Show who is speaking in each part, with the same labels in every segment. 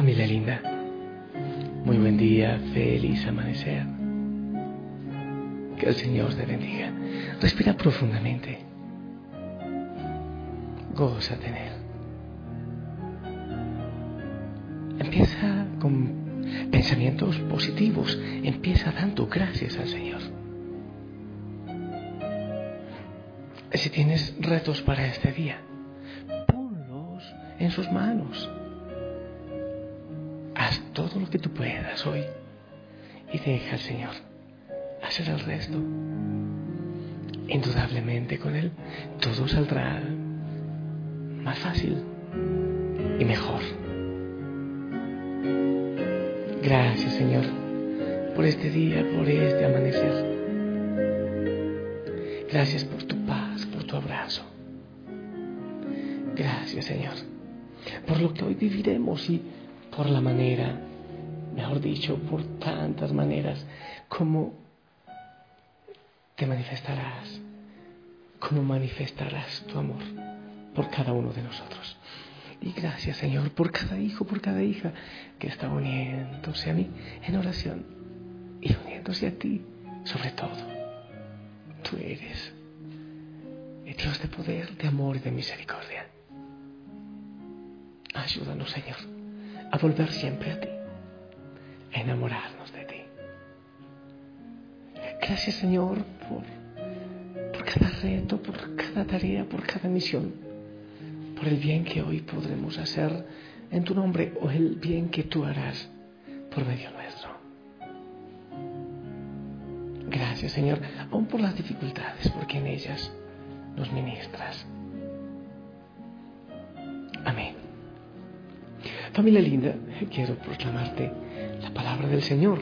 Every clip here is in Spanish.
Speaker 1: Familia linda, muy buen día, feliz amanecer. Que el Señor te bendiga. Respira profundamente. Goza en Él. Empieza con pensamientos positivos. Empieza dando gracias al Señor. Si tienes retos para este día, ponlos en sus manos. Todo lo que tú puedas hoy y deja al Señor hacer el resto. Indudablemente con Él todo saldrá más fácil y mejor. Gracias Señor por este día, por este amanecer. Gracias por tu paz, por tu abrazo. Gracias Señor por lo que hoy viviremos y por la manera, mejor dicho, por tantas maneras como te manifestarás, como manifestarás tu amor por cada uno de nosotros. Y gracias Señor por cada hijo, por cada hija que está uniéndose a mí en oración y uniéndose a ti sobre todo. Tú eres el Dios de poder, de amor y de misericordia. Ayúdanos Señor a volver siempre a ti, enamorarnos de ti. Gracias Señor por, por cada reto, por cada tarea, por cada misión, por el bien que hoy podremos hacer en tu nombre o el bien que tú harás por medio nuestro. Gracias Señor, aún por las dificultades, porque en ellas nos ministras. Familia linda, quiero proclamarte la palabra del Señor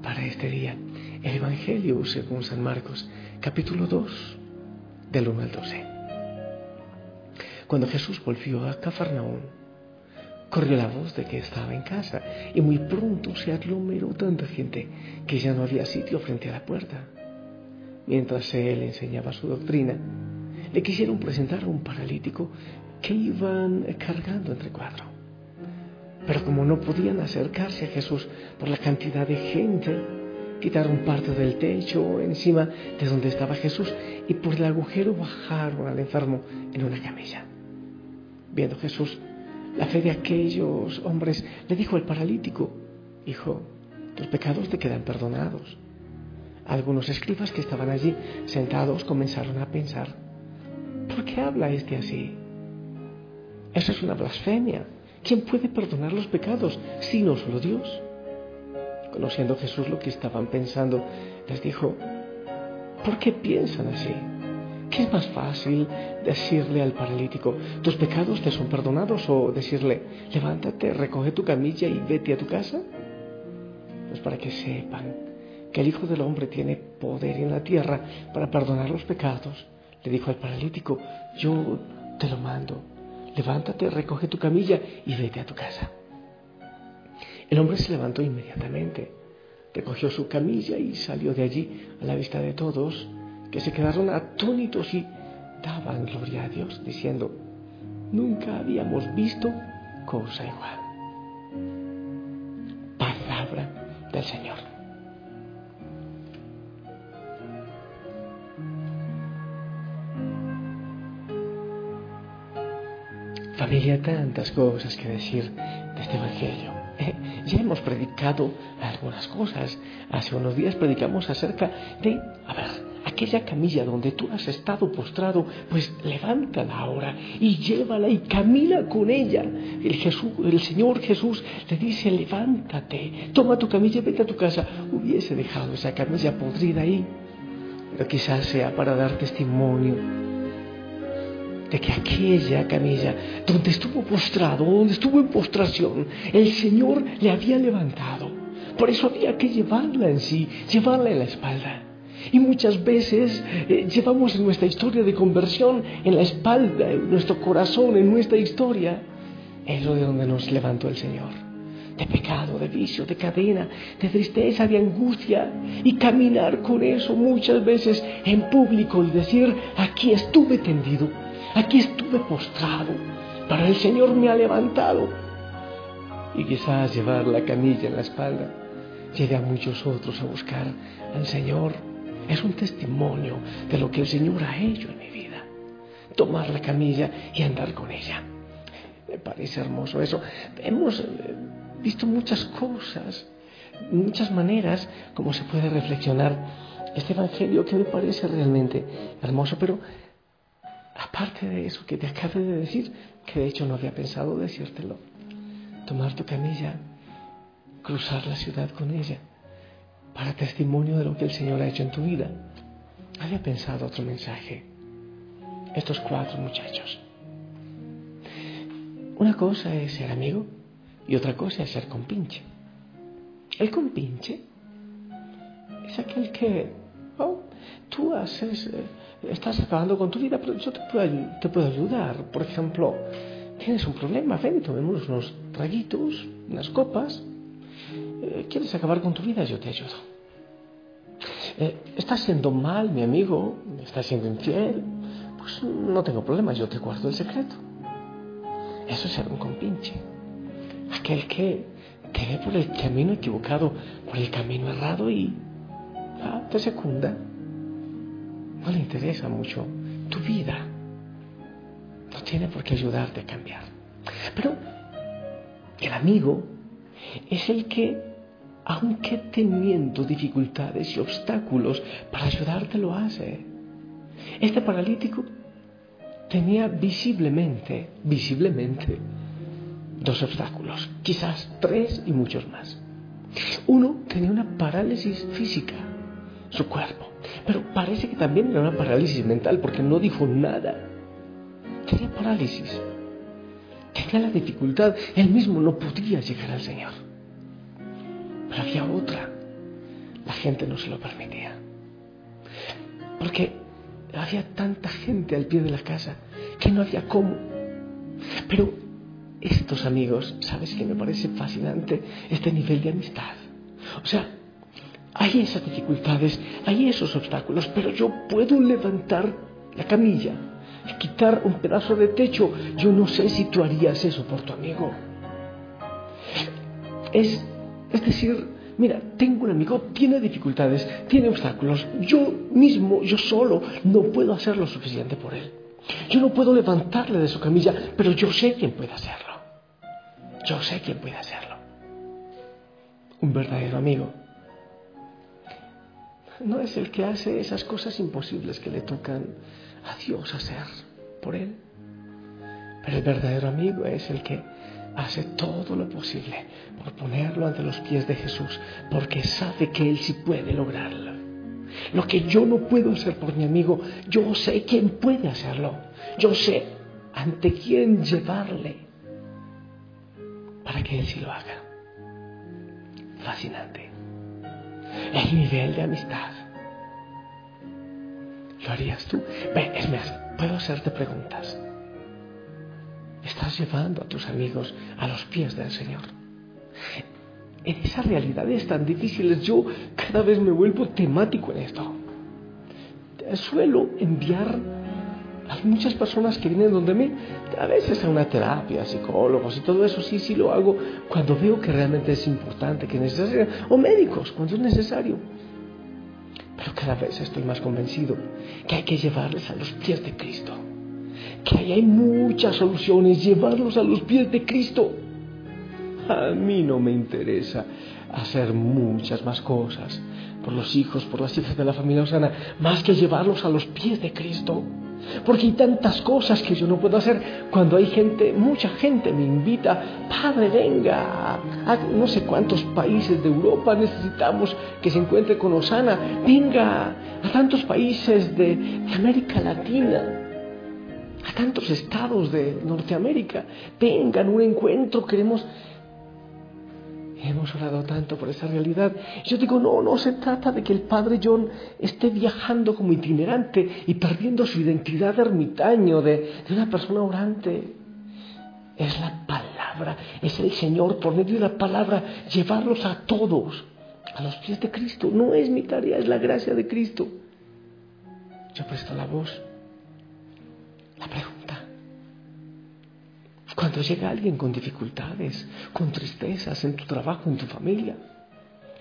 Speaker 1: para este día. El Evangelio según San Marcos, capítulo 2, del 1 al 12. Cuando Jesús volvió a Cafarnaún, corrió la voz de que estaba en casa y muy pronto se aglomeró tanta gente que ya no había sitio frente a la puerta. Mientras él enseñaba su doctrina, le quisieron presentar a un paralítico que iban cargando entre cuatro. Pero como no podían acercarse a Jesús por la cantidad de gente, quitaron parte del techo encima de donde estaba Jesús y por el agujero bajaron al enfermo en una camilla. Viendo Jesús la fe de aquellos hombres, le dijo al paralítico, Hijo, tus pecados te quedan perdonados. Algunos escribas que estaban allí sentados comenzaron a pensar, ¿por qué habla este así? Eso es una blasfemia. ¿Quién puede perdonar los pecados si no solo Dios? Conociendo Jesús lo que estaban pensando, les dijo, ¿por qué piensan así? ¿Qué es más fácil decirle al paralítico, tus pecados te son perdonados o decirle, levántate, recoge tu camilla y vete a tu casa? Pues para que sepan que el Hijo del Hombre tiene poder en la tierra para perdonar los pecados, le dijo al paralítico, yo te lo mando, levántate, recoge tu camilla y vete a tu casa. El hombre se levantó inmediatamente, recogió su camilla y salió de allí a la vista de todos, que se quedaron atónitos y daban gloria a Dios, diciendo, nunca habíamos visto cosa igual. Palabra del Señor. Familia, tantas cosas que decir de este Evangelio. Eh, ya hemos predicado algunas cosas. Hace unos días predicamos acerca de, a ver, aquella camilla donde tú has estado postrado, pues levántala ahora y llévala y camina con ella. El, Jesús, el Señor Jesús le dice, levántate, toma tu camilla y vete a tu casa. Hubiese dejado esa camilla podrida ahí, pero quizás sea para dar testimonio de que aquella camilla donde estuvo postrado, donde estuvo en postración, el Señor le había levantado. Por eso había que llevarla en sí, llevarla en la espalda. Y muchas veces eh, llevamos en nuestra historia de conversión en la espalda, en nuestro corazón, en nuestra historia, eso de donde nos levantó el Señor. De pecado, de vicio, de cadena, de tristeza, de angustia. Y caminar con eso muchas veces en público y decir, aquí estuve tendido, Aquí estuve postrado, pero el Señor me ha levantado. y quizás llevar la camilla en la espalda lleve a muchos otros a buscar al Señor. Es un testimonio de lo que el Señor ha hecho en mi vida. Tomar la camilla y andar con ella. Me parece hermoso eso. Hemos eh, visto muchas cosas, muchas maneras como se puede reflexionar este Evangelio que me parece realmente hermoso. Pero aparte de eso que te acabo de decir, que de hecho no había pensado decírtelo, tomar tu camilla cruzar la ciudad con ella para testimonio de lo que el Señor ha hecho en tu vida. Había pensado otro mensaje. Estos cuatro muchachos. Una cosa es ser amigo y otra cosa es ser compinche. El compinche es aquel que, oh, tú haces, eh, estás acabando con tu vida, pero yo te puedo, ayudar. Por ejemplo, tienes un problema, ven y tomemos unos traguitos, unas copas, eh, ¿Quieres acabar con tu vida? Yo te ayudo. Eh, ¿Estás siendo mal, mi amigo? ¿Estás siendo infiel? Pues no tengo problema, yo te guardo el secreto. Eso es ser un compinche. Aquel que te ve por el camino equivocado, por el camino errado y ah, te secunda. No le interesa mucho tu vida. No tiene por qué ayudarte a cambiar. Pero el amigo es el que aunque teniendo dificultades y obstáculos para ayudarte, lo hace. Este paralítico tenía visiblemente, visiblemente, dos obstáculos, quizás tres y muchos más. Uno tenía una parálisis física, su cuerpo, pero parece que también era una parálisis mental porque no dijo nada. Tenía parálisis, tenía la dificultad, él mismo no podía llegar al Señor. Pero había otra. La gente no se lo permitía. Porque había tanta gente al pie de la casa que no había cómo. Pero estos amigos, ¿sabes qué me parece fascinante? Este nivel de amistad. O sea, hay esas dificultades, hay esos obstáculos, pero yo puedo levantar la camilla, quitar un pedazo de techo. Yo no sé si tú harías eso por tu amigo. Es es decir, mira, tengo un amigo, tiene dificultades, tiene obstáculos, yo mismo, yo solo, no puedo hacer lo suficiente por él. Yo no puedo levantarle de su camilla, pero yo sé quién puede hacerlo. Yo sé quién puede hacerlo. Un verdadero amigo no es el que hace esas cosas imposibles que le tocan a Dios hacer por él. Pero el verdadero amigo es el que hace todo lo posible por ponerlo ante los pies de Jesús, porque sabe que Él sí puede lograrlo. Lo que yo no puedo hacer por mi amigo, yo sé quién puede hacerlo. Yo sé ante quién llevarle para que Él sí lo haga. Fascinante. El nivel de amistad. ¿Lo harías tú? Ve, es más, puedo hacerte preguntas estás llevando a tus amigos a los pies del Señor. En esas realidades tan difíciles yo cada vez me vuelvo temático en esto. Suelo enviar a muchas personas que vienen donde mí, a veces a una terapia, psicólogos y todo eso, sí, sí lo hago cuando veo que realmente es importante, que es necesario, o médicos, cuando es necesario. Pero cada vez estoy más convencido que hay que llevarles a los pies de Cristo que ahí hay muchas soluciones, llevarlos a los pies de Cristo. A mí no me interesa hacer muchas más cosas por los hijos, por las hijas de la familia Osana, más que llevarlos a los pies de Cristo. Porque hay tantas cosas que yo no puedo hacer cuando hay gente, mucha gente me invita, Padre, venga, a no sé cuántos países de Europa necesitamos que se encuentre con Osana, venga a tantos países de América Latina, a tantos estados de Norteamérica. Vengan, un encuentro, queremos... Hemos orado tanto por esa realidad. Yo digo, no, no se trata de que el padre John esté viajando como itinerante y perdiendo su identidad de ermitaño, de, de una persona orante. Es la palabra, es el Señor por medio de la palabra llevarlos a todos a los pies de Cristo. No es mi tarea, es la gracia de Cristo. Yo presto la voz la pregunta. Cuando llega alguien con dificultades, con tristezas en tu trabajo, en tu familia,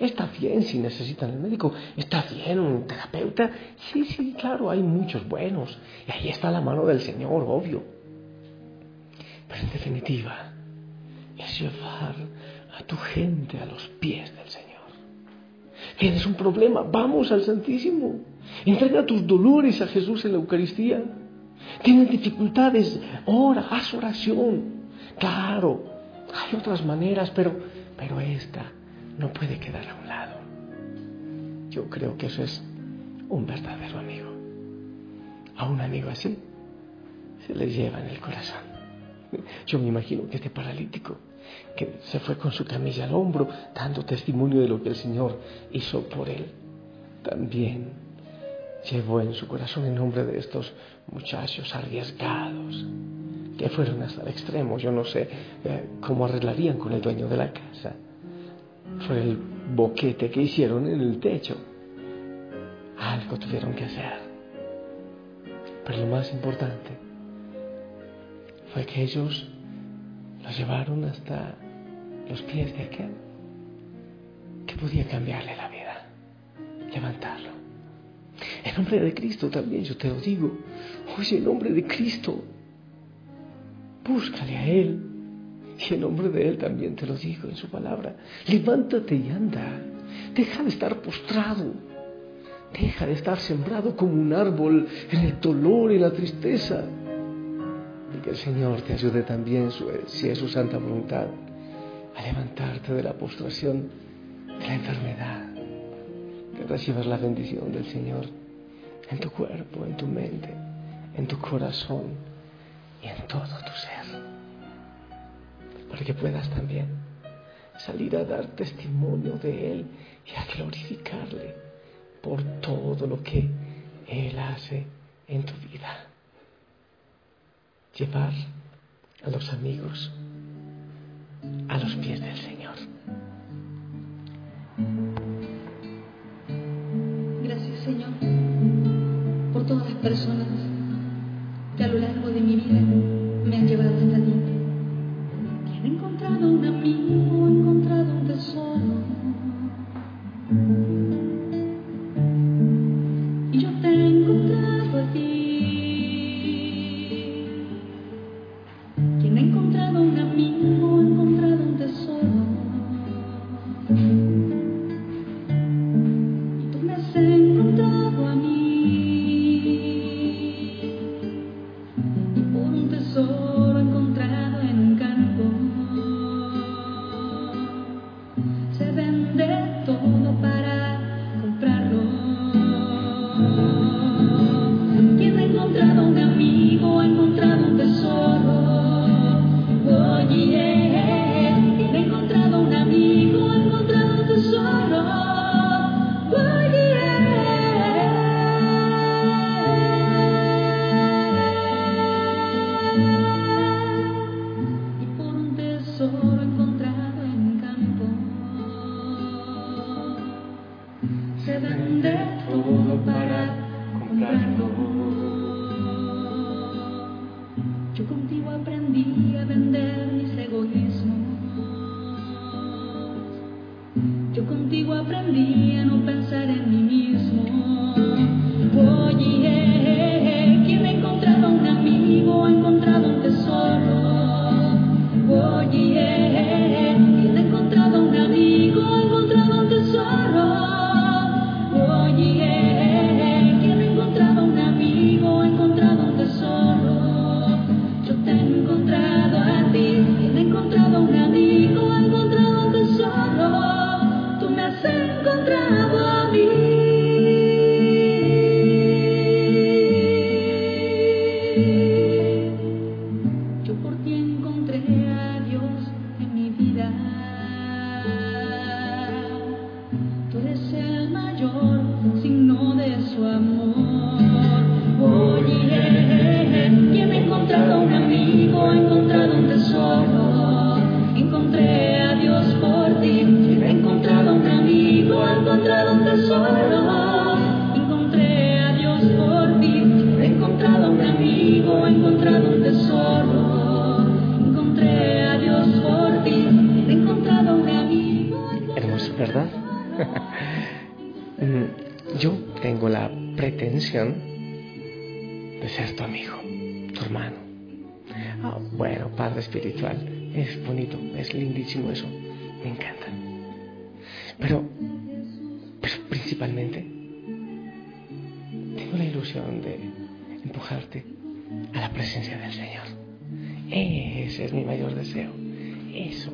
Speaker 1: Está bien si necesitan el médico, está bien un terapeuta. Sí, sí, claro, hay muchos buenos. Y ahí está la mano del Señor, obvio. Pero en definitiva, es llevar a tu gente a los pies del Señor. Tienes un problema, vamos al Santísimo. Entrega tus dolores a Jesús en la Eucaristía. Tienes dificultades, ora, haz oración. Claro, hay otras maneras, pero, pero esta no puede quedar a un lado. Yo creo que eso es un verdadero amigo. A un amigo así se le lleva en el corazón. Yo me imagino que este paralítico que se fue con su camilla al hombro, dando testimonio de lo que el Señor hizo por él, también llevó en su corazón el nombre de estos muchachos arriesgados que fueron hasta el extremo. Yo no sé eh, cómo arreglarían con el dueño de la casa fue el boquete que hicieron en el techo. Algo tuvieron que hacer. Pero lo más importante fue que ellos lo llevaron hasta los pies de aquel que podía cambiarle la vida, levantarlo. En nombre de Cristo también, yo te lo digo. Oye, en nombre de Cristo, búscale a Él y en nombre de Él también te lo digo en su palabra. Levántate y anda. Deja de estar postrado. Deja de estar sembrado como un árbol en el dolor y la tristeza. Y que el Señor te ayude también, si es su santa voluntad, a levantarte de la postración de la enfermedad. Que recibas la bendición del Señor en tu cuerpo, en tu mente, en tu corazón y en todo tu ser para que puedas también salir a dar testimonio de Él y a glorificarle por todo lo que Él hace en tu vida. Llevar a los amigos a los pies del Señor.
Speaker 2: Personas un encontrado un amigo, he encontrado un tesoro.
Speaker 1: Pretensión de ser tu amigo, tu hermano. Ah, bueno, Padre Espiritual, es bonito, es lindísimo eso, me encanta. Pero, pero principalmente, tengo la ilusión de empujarte a la presencia del Señor. Ese es mi mayor deseo. Eso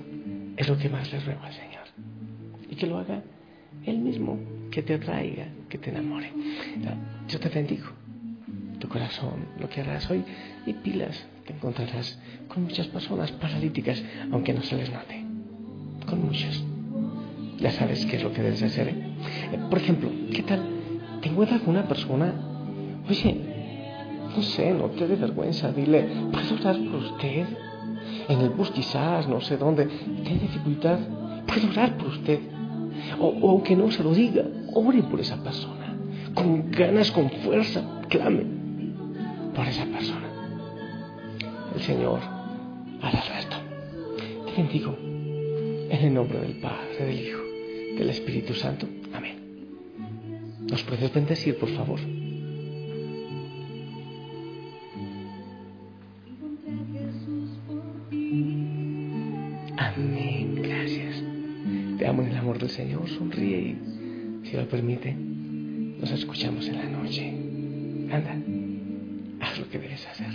Speaker 1: es lo que más le ruego al Señor. Y que lo haga Él mismo, que te atraiga, que te enamore. Yo te bendigo. Tu corazón, lo que harás hoy, y pilas, te encontrarás con muchas personas paralíticas, aunque no se les note. Con muchas. Ya sabes qué es lo que debes hacer. ¿eh? Por ejemplo, ¿qué tal? ¿Te encuentras con una persona? Oye, no sé, no te dé vergüenza. Dile, ¿puedo orar por usted? En el bus quizás, no sé dónde. Tiene dificultad. ¿Puedo orar por usted? O, o aunque no se lo diga, ore por esa persona. Con ganas, con fuerza, clame por esa persona. El Señor hará el resto. Te bendigo en el nombre del Padre, del Hijo, del Espíritu Santo. Amén. ¿Nos puedes bendecir, por favor? Amén, gracias. Te amo en el amor del Señor, sonríe y, si lo permite, nos escuchamos en la noche. Anda, haz lo que debes hacer.